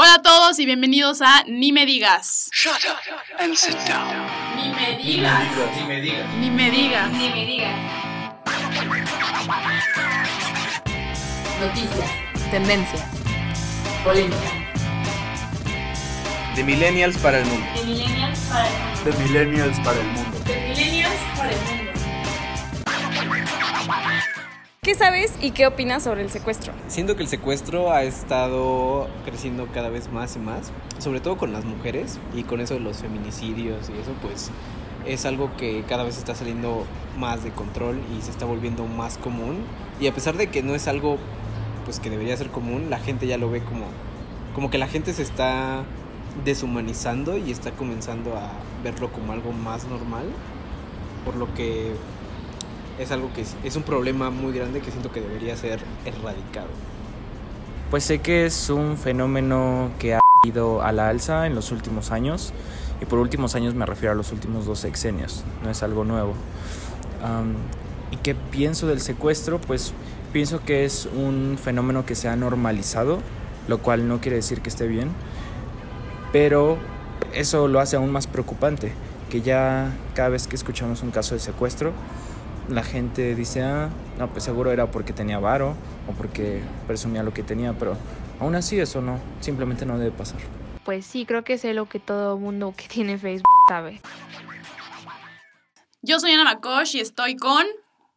Hola a todos y bienvenidos a Ni me digas. Shut up and sit down. Ni me digas. Ni me digas. Ni me digas. Ni me digas. Noticias. Tendencias. Polémica. De millennials para el mundo. De millennials para el mundo. De millennials para el mundo. De millennials para el mundo. ¿Qué sabes y qué opinas sobre el secuestro? Siento que el secuestro ha estado creciendo cada vez más y más, sobre todo con las mujeres y con eso de los feminicidios y eso pues es algo que cada vez está saliendo más de control y se está volviendo más común y a pesar de que no es algo pues que debería ser común, la gente ya lo ve como como que la gente se está deshumanizando y está comenzando a verlo como algo más normal, por lo que es algo que es, es un problema muy grande que siento que debería ser erradicado. Pues sé que es un fenómeno que ha ido a la alza en los últimos años, y por últimos años me refiero a los últimos dos sexenios, no es algo nuevo. ¿Y qué pienso del secuestro? Pues pienso que es un fenómeno que se ha normalizado, lo cual no quiere decir que esté bien, pero eso lo hace aún más preocupante, que ya cada vez que escuchamos un caso de secuestro, la gente dice, ah, no, pues seguro era porque tenía varo o porque presumía lo que tenía, pero aún así eso no, simplemente no debe pasar. Pues sí, creo que sé lo que todo mundo que tiene Facebook sabe. Yo soy Ana Makosh y estoy con...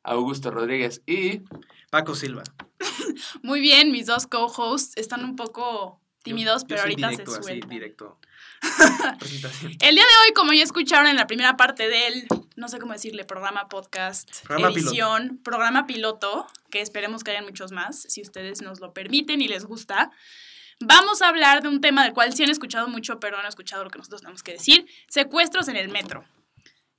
Augusto Rodríguez y Paco Silva. Muy bien, mis dos co-hosts están un poco tímidos, Yo- yo pero soy ahorita directo, se así, sueltan. directo. El día de hoy, como ya escucharon en la primera parte del, no sé cómo decirle, programa, podcast, Programa edición, programa piloto, que esperemos que hayan muchos más, si ustedes nos lo permiten y les gusta, vamos a hablar de un tema del cual sí han escuchado mucho, pero no han escuchado lo que nosotros tenemos que decir, secuestros en el metro.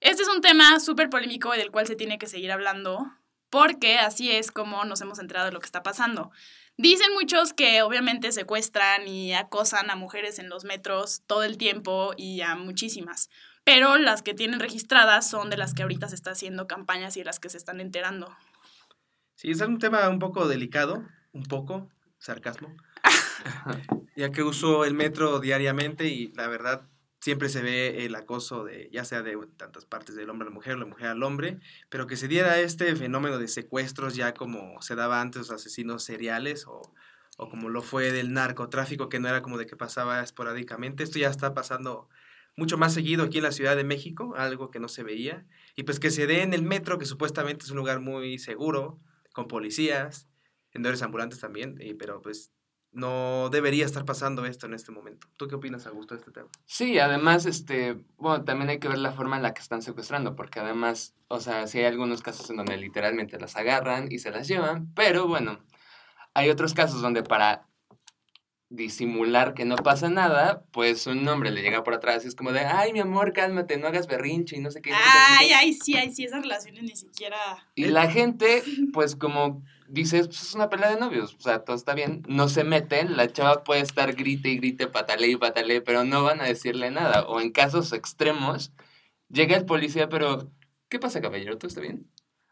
Este es un tema súper polémico y del cual se tiene que seguir hablando, porque así es como nos hemos enterado de lo que está pasando. Dicen muchos que obviamente secuestran y acosan a mujeres en los metros todo el tiempo y a muchísimas, pero las que tienen registradas son de las que ahorita se está haciendo campañas y de las que se están enterando. Sí, es un tema un poco delicado, un poco, sarcasmo. ya que uso el metro diariamente y la verdad siempre se ve el acoso de, ya sea de tantas partes del hombre a la mujer, la mujer al hombre, pero que se diera este fenómeno de secuestros ya como se daba antes los asesinos seriales o, o como lo fue del narcotráfico, que no era como de que pasaba esporádicamente. Esto ya está pasando mucho más seguido aquí en la Ciudad de México, algo que no se veía. Y pues que se dé en el metro, que supuestamente es un lugar muy seguro, con policías, vendedores ambulantes también, pero pues no debería estar pasando esto en este momento. ¿Tú qué opinas, Augusto, de este tema? Sí, además, este, bueno, también hay que ver la forma en la que están secuestrando, porque además, o sea, sí hay algunos casos en donde literalmente las agarran y se las llevan, pero bueno, hay otros casos donde para disimular que no pasa nada, pues un hombre le llega por atrás y es como de, ay, mi amor, cálmate, no hagas berrinche y no sé qué. Ay, qué". ay, sí, ay, sí, esas relaciones ni siquiera... Y la gente, pues como dices, pues es una pelea de novios, o sea, todo está bien, no se meten, la chava puede estar grite y grite, patale y patale, pero no van a decirle nada. O en casos extremos, llega el policía, pero, ¿qué pasa, caballero? ¿Todo está bien?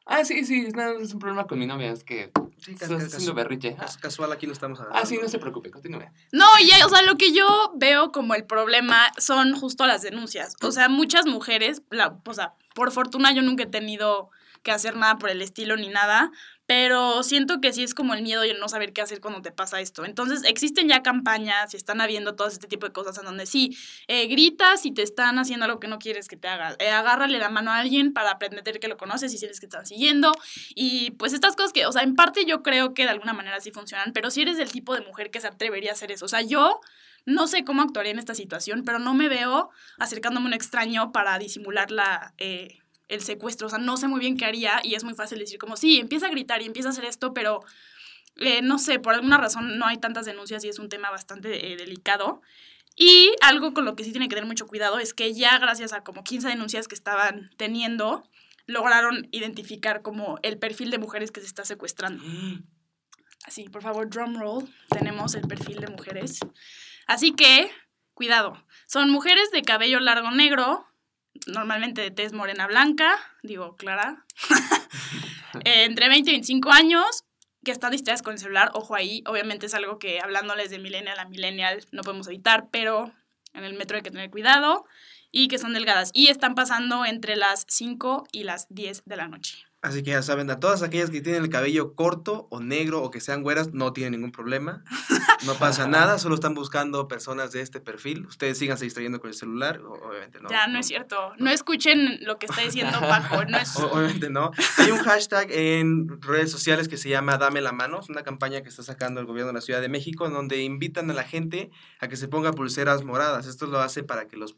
Ah, sí, sí, es, nada, es un problema con mi novia, es que Sí, estás haciendo berrinche. Ah, cas- casual, aquí no estamos hablando. ah, sí, no se preocupe, continúe. No, ya, o sea, lo que yo veo como el problema son justo las denuncias. O sea, muchas mujeres, la, o sea, por fortuna yo nunca he tenido que hacer nada por el estilo ni nada, pero siento que sí es como el miedo y el no saber qué hacer cuando te pasa esto. Entonces, existen ya campañas y están habiendo todo este tipo de cosas en donde sí, eh, gritas y te están haciendo algo que no quieres que te haga. Eh, agárrale la mano a alguien para pretender que lo conoces y si eres que están siguiendo. Y pues estas cosas que, o sea, en parte yo creo que de alguna manera sí funcionan, pero si eres del tipo de mujer que se atrevería a hacer eso. O sea, yo no sé cómo actuaría en esta situación, pero no me veo acercándome a un extraño para disimular la, eh, el secuestro. O sea, no sé muy bien qué haría y es muy fácil decir como, sí, empieza a gritar y empieza a hacer esto, pero eh, no sé, por alguna razón no hay tantas denuncias y es un tema bastante eh, delicado. Y algo con lo que sí tiene que tener mucho cuidado es que ya gracias a como 15 denuncias que estaban teniendo, lograron identificar como el perfil de mujeres que se está secuestrando. Así, por favor, drum roll. Tenemos el perfil de mujeres. Así que, cuidado. Son mujeres de cabello largo negro, normalmente de tez morena blanca, digo, clara, eh, entre 20 y 25 años, que están distraídas con el celular, ojo ahí, obviamente es algo que hablándoles de millennial a millennial no podemos evitar, pero en el metro hay que tener cuidado y que son delgadas y están pasando entre las 5 y las 10 de la noche. Así que ya saben, a todas aquellas que tienen el cabello corto o negro o que sean güeras, no tienen ningún problema. No pasa nada, solo están buscando personas de este perfil. Ustedes síganse distrayendo con el celular, obviamente no. ya, no, es cierto. No escuchen lo que está diciendo Paco. No es... Obviamente no. Hay un hashtag en redes sociales que se llama Dame la mano. Es una campaña que está sacando el gobierno de la Ciudad de México en donde invitan a la gente a que se ponga pulseras moradas. Esto lo hace para que los,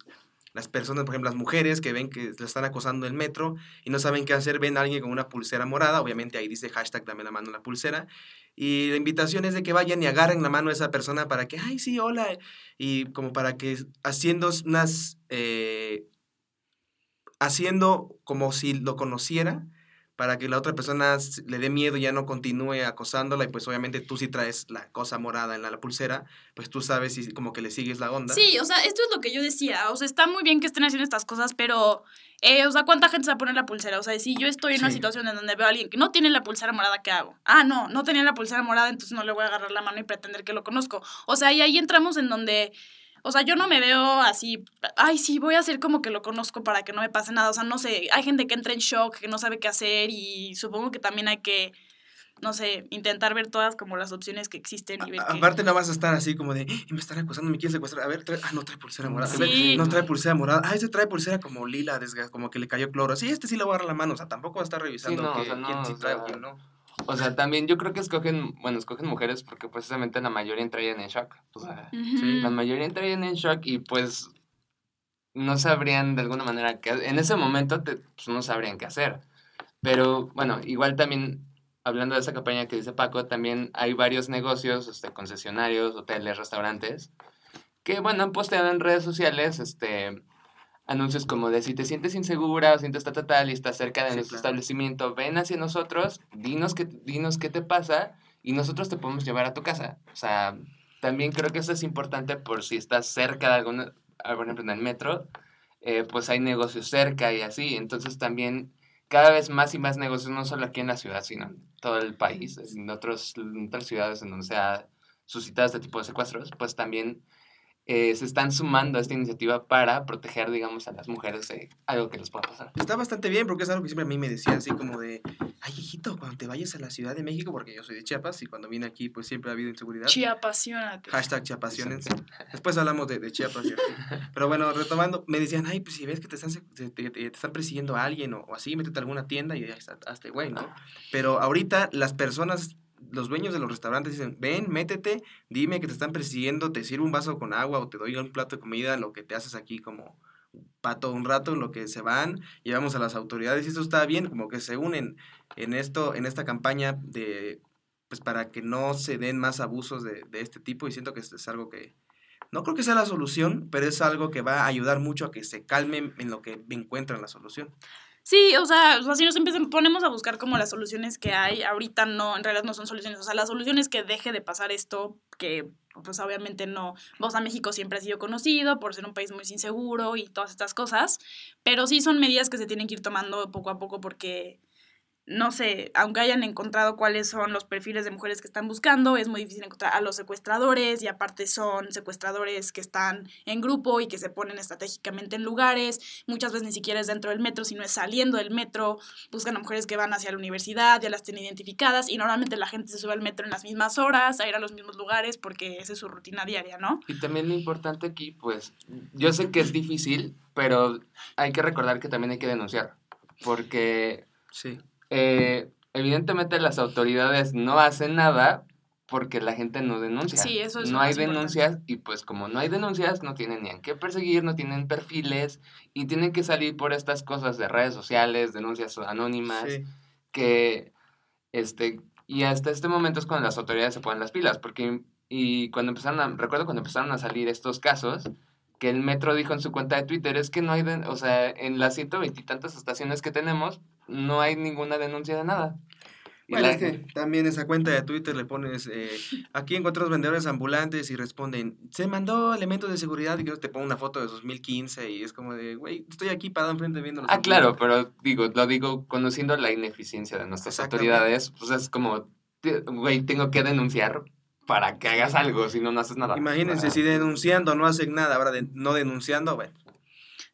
las personas, por ejemplo, las mujeres que ven que la están acosando en el metro y no saben qué hacer, ven a alguien con una pulsera morada. Obviamente ahí dice hashtag Dame la mano a la pulsera. Y la invitación es de que vayan y agarren la mano a esa persona para que, ay, sí, hola. Y como para que haciendo unas... eh, haciendo como si lo conociera para que la otra persona le dé miedo y ya no continúe acosándola y pues obviamente tú si traes la cosa morada en la, la pulsera, pues tú sabes y como que le sigues la onda. Sí, o sea, esto es lo que yo decía. O sea, está muy bien que estén haciendo estas cosas, pero, eh, o sea, ¿cuánta gente se va a poner la pulsera? O sea, si yo estoy en una situación en donde veo a alguien que no tiene la pulsera morada, ¿qué hago? Ah, no, no tenía la pulsera morada, entonces no le voy a agarrar la mano y pretender que lo conozco. O sea, y ahí entramos en donde, o sea, yo no me veo así, ay, sí, voy a hacer como que lo conozco para que no me pase nada. O sea, no sé, hay gente que entra en shock, que no sabe qué hacer y supongo que también hay que, no sé, intentar ver todas como las opciones que existen y ver A- que... Aparte no vas a estar así como de, "Y me están acosando, me quieren secuestrar. A ver, trae- ah, no trae pulsera morada. A ver, Sí. no trae pulsera morada. Ah, ese trae pulsera como lila, desga- como que le cayó cloro. Sí, este sí le voy a agarrar la mano. O sea, tampoco va a estar revisando no, o que- sea, no, quién sí trae o sea, quién no. O sea, también yo creo que escogen, bueno, escogen mujeres porque precisamente la mayoría entrarían en shock. O sea, la mayoría entrarían en shock y pues no sabrían de alguna manera qué En ese momento te- pues, no sabrían qué hacer. Pero bueno, igual también, hablando de esa campaña que dice Paco, también hay varios negocios, este, concesionarios, hoteles, restaurantes, que bueno, han posteado en redes sociales, este anuncios como de si te sientes insegura o sientes tal, tal, tal y estás cerca de Sí, nuestro claro. establecimiento, ven hacia nosotros, dinos qué, dinos qué te pasa y nosotros te podemos llevar a tu casa. O sea, también creo que eso es importante por si estás cerca de alguna, ah, por ejemplo, en el metro, eh, pues hay negocios cerca y así. Entonces también cada vez más y más negocios, no solo aquí en la ciudad, sino en todo el país, en, otros, en otras ciudades en donde se ha suscitado este tipo de secuestros, pues también eh, se están sumando a esta iniciativa para proteger, digamos, a las mujeres de algo que les pueda pasar. Está bastante bien porque es algo que siempre a mí me decían así como de, ay hijito, cuando te vayas a la Ciudad de México, porque yo soy de Chiapas y cuando vine aquí pues siempre ha habido inseguridad. Chiapasionate. Hashtag Chiapasiones. Después hablamos de, de Chiapas. y así. Pero bueno, retomando, me decían, ay, pues si ves que te están, te, te- te están persiguiendo a alguien o, o así, métete a alguna tienda y ya está, hazte güey, ¿no? Pero ahorita las personas, los dueños de los restaurantes dicen, ven, métete, dime que te están persiguiendo, te sirvo un vaso con agua o te doy un plato de comida, lo que te haces aquí como pato un rato, lo que se van, llevamos a las autoridades y eso está bien, como que se unen en esto, en esta campaña de pues para que no se den más abusos de, este tipo y siento que es algo que no creo que sea la solución, pero es algo que va a ayudar mucho a que se calmen en lo que encuentran la solución. Sí, o sea, o sea, si nos ponemos a buscar como las soluciones que hay, ahorita no, en realidad no son soluciones, o sea, la solución es que deje de pasar esto, que pues obviamente no, vos a México siempre ha sido conocido por ser un país muy inseguro y todas estas cosas, pero sí son medidas que se tienen que ir tomando poco a poco porque, no sé, aunque hayan encontrado cuáles son los perfiles de mujeres que están buscando, es muy difícil encontrar a los secuestradores y aparte son secuestradores que están en grupo y que se ponen estratégicamente en lugares, muchas veces ni siquiera es dentro del metro, sino es saliendo del metro, buscan a mujeres que van hacia la universidad, ya las tienen identificadas y normalmente la gente se sube al metro en las mismas horas, a ir a los mismos lugares porque esa es su rutina diaria, ¿no? Y también lo importante aquí, pues, yo sé que es difícil, pero hay que recordar que también hay que denunciar, porque Sí. Eh, evidentemente las autoridades no hacen nada porque la gente no denuncia. Sí, eso es lo No hay importante. denuncias y pues como no hay denuncias no tienen ni a qué perseguir, no tienen perfiles y tienen que salir por estas cosas de redes sociales, denuncias anónimas, Sí. que este y hasta este momento es cuando las autoridades se ponen las pilas porque y cuando empezaron a, recuerdo cuando empezaron a salir estos casos que el metro dijo en su cuenta de Twitter es que no hay o sea en las ciento veintitantas estaciones que tenemos no hay ninguna denuncia de nada Y Bueno, la- es que también esa cuenta de Twitter le pones, eh, aquí encuentras vendedores ambulantes y responden, se mandó elementos de seguridad y que te pongo una foto de 2015 y es como de, güey, estoy aquí parado enfrente viendo los Ah, claro, ambulantes". pero digo, lo digo conociendo la ineficiencia de nuestras autoridades, pues es como güey, tengo que denunciar para que hagas algo, si no, no haces nada. Imagínense, Ah, si denunciando no hacen nada, ahora de- no denunciando, bueno.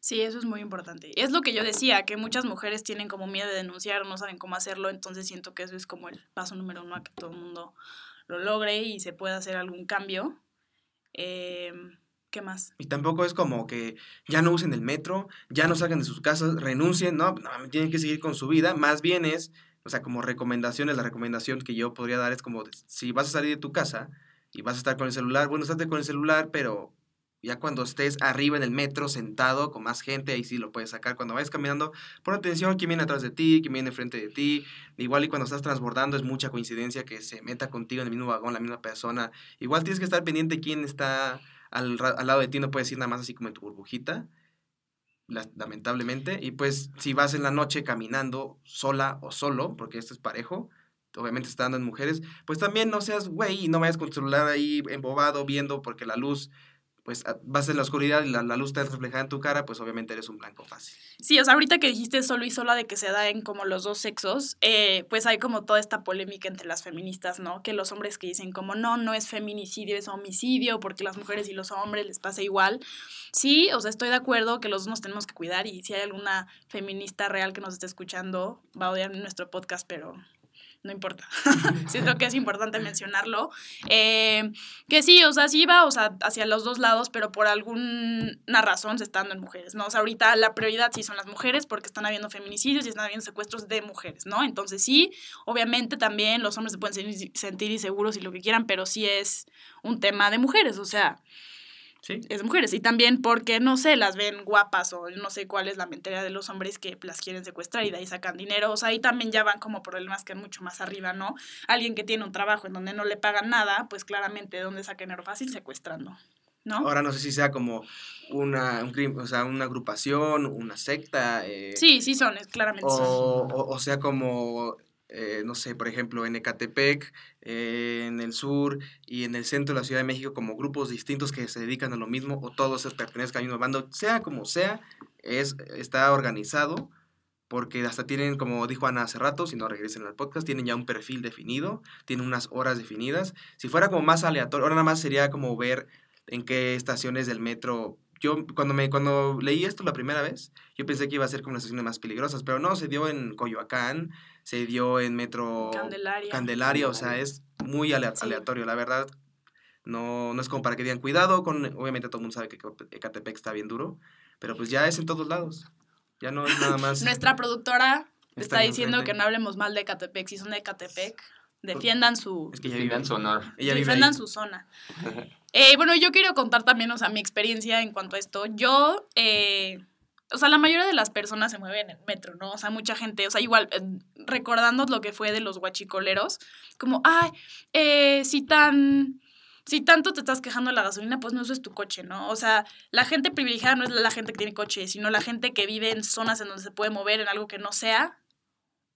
Sí, eso es muy importante. Es lo que yo decía, que muchas mujeres tienen como miedo de denunciar, no saben cómo hacerlo, entonces siento que eso es como el paso número uno a que todo el mundo lo logre y se pueda hacer algún cambio. Em, ¿Qué más? Y tampoco es como que ya no usen el metro, ya no salgan de sus casas, renuncien, no, no, tienen que seguir con su vida. Más bien es, o sea, como recomendaciones, la recomendación que yo podría dar es como, si vas a salir de tu casa y vas a estar con el celular, bueno, estate con el celular, pero ya cuando estés arriba en el metro, sentado con más gente, ahí sí lo puedes sacar. Cuando vayas caminando, pon atención quién viene atrás de ti, quién viene enfrente de ti. Igual y cuando estás transbordando es mucha coincidencia que se meta contigo en el mismo vagón la misma persona. Igual tienes que estar pendiente quién está al, al lado de ti, no puedes ir nada más así como en tu burbujita, lamentablemente. Y pues si vas en la noche caminando sola o solo, porque esto es parejo, obviamente está dando en mujeres, pues también no seas güey y no vayas con tu celular ahí embobado viendo porque la luz, pues a- vas en la oscuridad y la, la luz está reflejada en tu cara, pues obviamente eres un blanco fácil. Sí, o sea, ahorita que dijiste solo y sola de que se da en como los dos sexos, eh, pues hay como toda esta polémica entre las feministas, ¿no? Que los hombres que dicen como no, no es feminicidio, es homicidio, porque las mujeres y los hombres les pasa igual. Sí, o sea, estoy de acuerdo que los dos nos tenemos que cuidar y si hay alguna feminista real que nos esté escuchando, va a odiar nuestro podcast, pero no importa. Siento que es importante mencionarlo. Eh, que sí, o sea, sí va, o sea, hacia los dos lados, pero por alguna razón se está dando en mujeres, ¿no? O sea, ahorita la prioridad sí son las mujeres porque están habiendo feminicidios y están habiendo secuestros de mujeres, ¿no? Entonces sí, obviamente también los hombres se pueden sen- sentir inseguros y lo que quieran, pero sí es un tema de mujeres, o sea, Sí. es de mujeres. Y también porque, no sé, las ven guapas o no sé cuál es la mentalidad de los hombres que las quieren secuestrar y de ahí sacan dinero. O sea, ahí también ya van como problemas que mucho más arriba, ¿no? Alguien que tiene un trabajo en donde no le pagan nada, pues claramente de dónde saca dinero fácil secuestrando, ¿no? Ahora no sé si sea como una, un o sea, una agrupación, una secta. eh, Sí, sí son, claramente o, son. o- o sea, como, eh, no sé, por ejemplo, en Ecatepec, eh, en el sur y en el centro de la Ciudad de México, como grupos distintos que se dedican a lo mismo, o todos pertenezcan al mismo bando, sea como sea, es, está organizado, porque hasta tienen, como dijo Ana hace rato, si no regresen al podcast, tienen ya un perfil definido, tienen unas horas definidas. Si fuera como más aleatorio, ahora nada más sería como ver en qué estaciones del metro. Yo cuando me cuando leí esto la primera vez, yo pensé que iba a ser como las estaciones más peligrosas, pero no, se dio en Coyoacán, se dio en Metro Candelaria. Candelaria, o sea, es muy Sí. aleatorio, la verdad. No, no es como para que digan cuidado, con, obviamente todo el mundo sabe que Ecatepec está bien duro, pero pues ya es en todos lados. Ya no es nada más. Nuestra productora está, diciendo que no hablemos mal de Catepec. Si son de Catepec, defiendan su, Es que Defiendan su honor. Ella ahí. su zona. Eh, bueno, yo quiero contar también, o sea, mi experiencia en cuanto a esto. Yo, eh, o sea, la mayoría de las personas se mueven en el metro, ¿no? O sea, mucha gente, o sea, igual, eh, recordando lo que fue de los guachicoleros, como, ay, eh, si tan... Si tanto te estás quejando de la gasolina, pues no uses tu coche, ¿no? O sea, la gente privilegiada no es la gente que tiene coche, sino la gente que vive en zonas en donde se puede mover en algo que no sea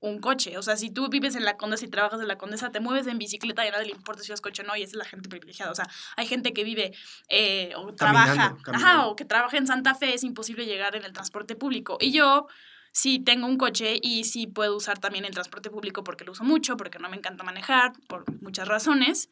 un coche. O sea, si tú vives en la Condesa y trabajas en la Condesa, te mueves en bicicleta y a nadie le importa si es coche o no, y esa es la gente privilegiada. O sea, hay gente que vive eh, o trabaja, Caminando, ajá, o que trabaja en Santa Fe, es imposible llegar en el transporte público. Y yo sí tengo un coche y sí puedo usar también el transporte público porque lo uso mucho, porque no me encanta manejar, por muchas razones.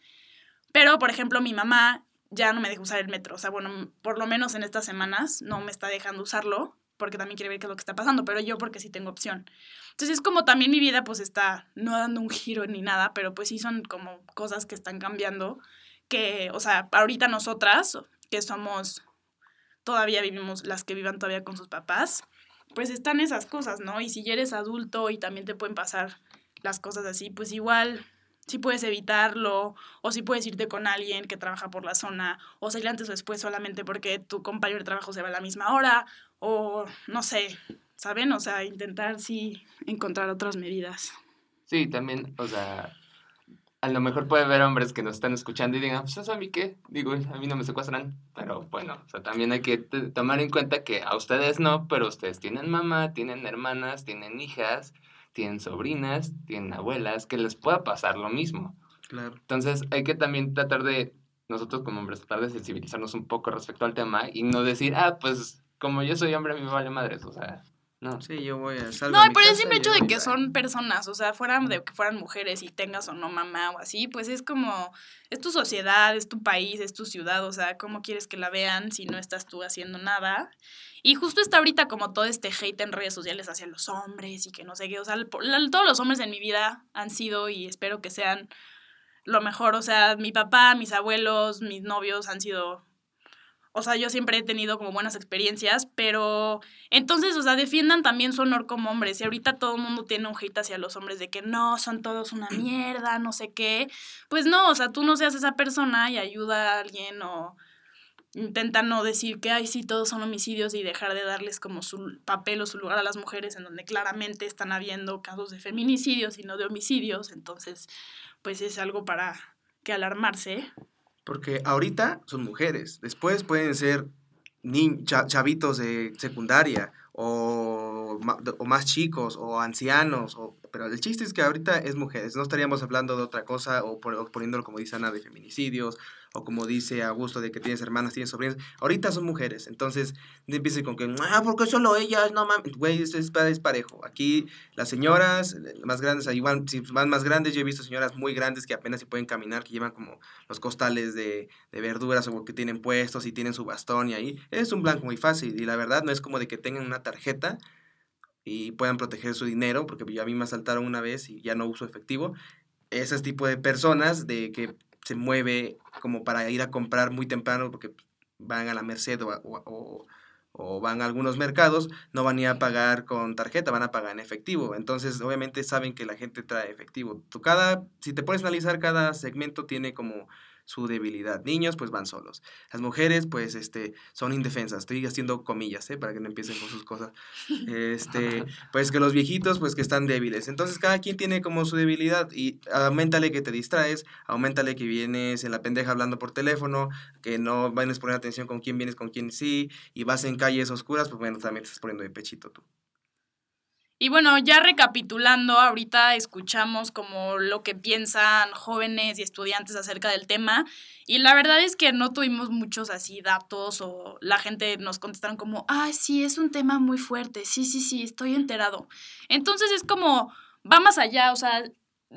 Pero, por ejemplo, mi mamá ya no me deja usar el metro. O sea, bueno, por lo menos en estas semanas no me está dejando usarlo porque también quiere ver qué es lo que está pasando, pero yo porque sí tengo opción. Entonces es como también mi vida pues está no dando un giro ni nada, pero pues sí son como cosas que están cambiando, que, o sea, ahorita nosotras, que somos, todavía vivimos, las que vivan todavía con sus papás, pues están esas cosas, ¿no? Y si ya eres adulto y también te pueden pasar las cosas así, pues igual si puedes evitarlo, o si puedes irte con alguien que trabaja por la zona, o salir antes o después solamente porque tu compañero de trabajo se va a la misma hora, o no sé, ¿saben? O sea, intentar sí encontrar otras medidas. Sí, también, o sea, a lo mejor puede haber hombres que nos están escuchando y digan, pues eso a mí qué, digo, a mí no me secuestran, pero bueno, o sea, también hay que tomar en cuenta que a ustedes no, pero ustedes tienen mamá, tienen hermanas, tienen hijas, tienen sobrinas, tienen abuelas, que les pueda pasar lo mismo. Claro. Entonces hay que también tratar de, nosotros como hombres, tratar de sensibilizarnos un poco respecto al tema y no decir, ah, pues como yo soy hombre, a mí me vale madres, o sea, No. Sí, yo voy a salgo No, por el simple hecho de que son personas, o sea, fueran de que fueran mujeres y tengas o no mamá o así, pues es como, es tu sociedad, es tu país, es tu ciudad, o sea, ¿cómo quieres que la vean si no estás tú haciendo nada? Y justo está ahorita como todo este hate en redes sociales hacia los hombres y que no sé qué, o sea, todos los hombres en mi vida han sido y espero que sean lo mejor, o sea, mi papá, mis abuelos, mis novios han sido... O sea, yo siempre he tenido como buenas experiencias, pero entonces, o sea, defiendan también su honor como hombres. Y ahorita todo el mundo tiene un hate hacia los hombres de que no, son todos una mierda, no sé qué. Pues no, o sea, tú no seas esa persona y ayuda a alguien o intenta no decir que, ay, sí, todos son homicidios y dejar de darles como su papel o su lugar a las mujeres en donde claramente están habiendo casos de feminicidios y no de homicidios. Entonces, pues es algo para que alarmarse. Porque ahorita son mujeres, después pueden ser chavitos de secundaria o, o más chicos o ancianos, o, pero el chiste es que ahorita es mujeres, no estaríamos hablando de otra cosa o, por- o poniéndolo como dice Ana de feminicidios o como dice Augusto de que tienes hermanas, tienes sobrinas, ahorita son mujeres, entonces no empiecen con que, ah, ¿por qué solo ellas? No mames, güey, es, es, pa- es parejo, aquí las señoras eh, más grandes, ahí van, si van más grandes, yo he visto señoras muy grandes que apenas si pueden caminar, que llevan como los costales de, de verduras o que tienen puestos y tienen su bastón y ahí. Es un blanco muy fácil y la verdad no es como de que tengan una tarjeta y puedan proteger su dinero porque yo a mí me asaltaron una vez y ya no uso efectivo. Ese tipo de personas de que se mueve como para ir a comprar muy temprano porque van a la Merced o- o- o van a algunos mercados, no van a ir a pagar con tarjeta, van a pagar en efectivo. Entonces, obviamente saben que la gente trae efectivo. Tú cada, si te puedes analizar, cada segmento tiene como su debilidad. Niños, pues van solos. Las mujeres, pues, este, son indefensas. Estoy haciendo comillas, ¿eh? Para que no empiecen con sus cosas. Este, pues que los viejitos, pues que están débiles. Entonces, cada quien tiene como su debilidad y aumentale que te distraes, aumentale que vienes en la pendeja hablando por teléfono, que no vienes a poner atención con quién vienes, con quién sí, y vas en calles oscuras, pues bueno, también te estás poniendo de pechito tú. Y bueno, ya recapitulando, ahorita escuchamos como lo que piensan jóvenes y estudiantes acerca del tema y la verdad es que no tuvimos muchos así datos o la gente nos contestaron como, ay, sí, es un tema muy fuerte, sí, sí, sí, estoy enterado. Entonces es como, va más allá, o sea,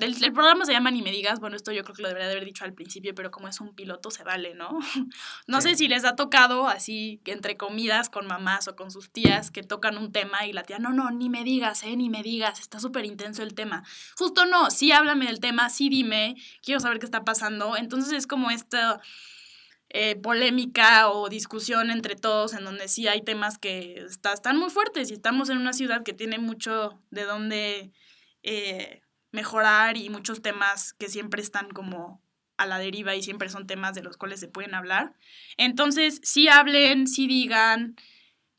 el, el programa se llama Ni me digas, bueno, esto yo creo que lo debería de haber dicho al principio, pero como es un piloto se vale, ¿no? No sé si les ha tocado así, entre comidas con mamás o con sus tías que tocan un tema y la tía, no, no, ni me digas, eh, ni me digas, está súper intenso el tema. Justo no, sí háblame del tema, sí dime, quiero saber qué está pasando. Entonces es como esta eh, polémica o discusión entre todos en donde sí hay temas que está- están muy fuertes y estamos en una ciudad que tiene mucho de dónde eh, mejorar y muchos temas que siempre están como a la deriva y siempre son temas de los cuales se pueden hablar. Entonces, sí hablen, sí digan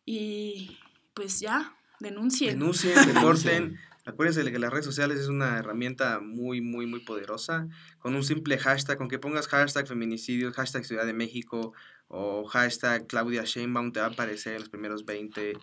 y pues ya, denuncien. Denuncien, reporten. Acuérdense de que las redes sociales es una herramienta muy, muy, muy poderosa. Con un simple hashtag, con que pongas hashtag feminicidios, hashtag Ciudad de México o hashtag Claudia Sheinbaum, te va a aparecer en los primeros 20.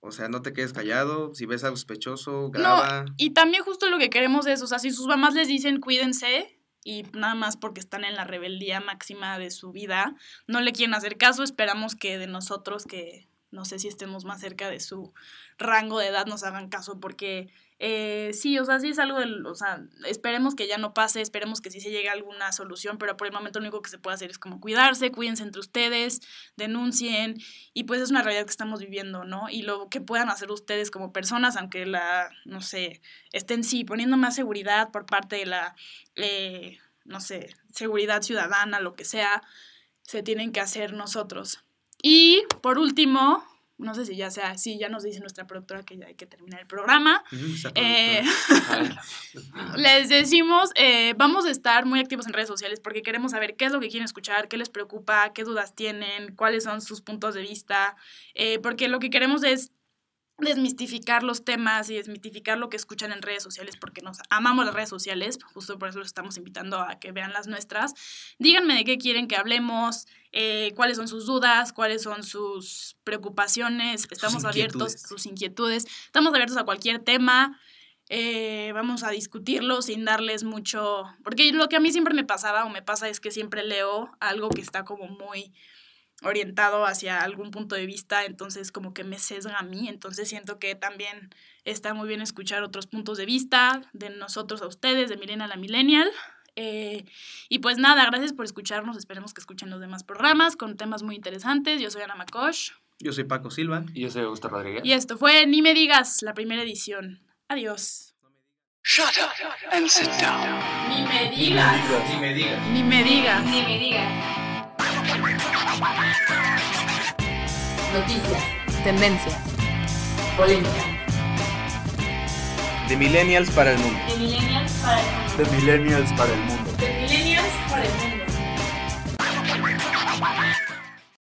O sea, no te quedes callado. Si ves algo sospechoso, graba. Y también justo lo que queremos es, o sea, si sus mamás les dicen cuídense y nada más porque están en la rebeldía máxima de su vida, no le quieren hacer caso, esperamos que de nosotros que no sé si estemos más cerca de su rango de edad nos hagan caso porque eh, sí, o sea, sí es algo del, o sea, esperemos que ya no pase, esperemos que sí se llegue a alguna solución, pero por el momento lo único que se puede hacer es como cuidarse, cuídense entre ustedes, denuncien y pues es una realidad que estamos viviendo, ¿no? Y lo que puedan hacer ustedes como personas, aunque la, no sé, estén sí poniendo más seguridad por parte de la, eh, no sé, seguridad ciudadana, lo que sea, se tienen que hacer nosotros. Y por último, no sé si ya sea, sí, ya nos dice nuestra productora que ya hay que terminar el programa. Eh, les decimos, eh, vamos a estar muy activos en redes sociales porque queremos saber qué es lo que quieren escuchar, qué les preocupa, qué dudas tienen, cuáles son sus puntos de vista, eh, porque lo que queremos es desmistificar los temas y desmitificar lo que escuchan en redes sociales porque nos amamos las redes sociales, justo por eso los estamos invitando a que vean las nuestras. Díganme de qué quieren que hablemos, eh, cuáles son sus dudas, cuáles son sus preocupaciones, estamos abiertos, inquietudes. sus inquietudes, estamos abiertos a cualquier tema. eh, vamos a discutirlo sin darles mucho, porque lo que a mí siempre me pasaba o me pasa es que siempre leo algo que está como muy orientado hacia algún punto de vista, entonces como que me sesga a mí, entonces siento que también está muy bien escuchar otros puntos de vista de nosotros a ustedes, de Milena a la Millennial. Eh, y pues nada, gracias por escucharnos, esperemos que escuchen los demás programas con temas muy interesantes. Yo soy Ana Makosh Yo soy Paco Silva. Y yo soy Augusto Rodríguez. y esto fue Ni me digas, la primera edición. Adiós. Shut up and sit down. Ni me digas. Ni me digas. Ni me digas. Ni me digas. Noticias. Tendencias. Polémica. De millennials para el mundo. De millennials para el mundo. De millennials para el mundo.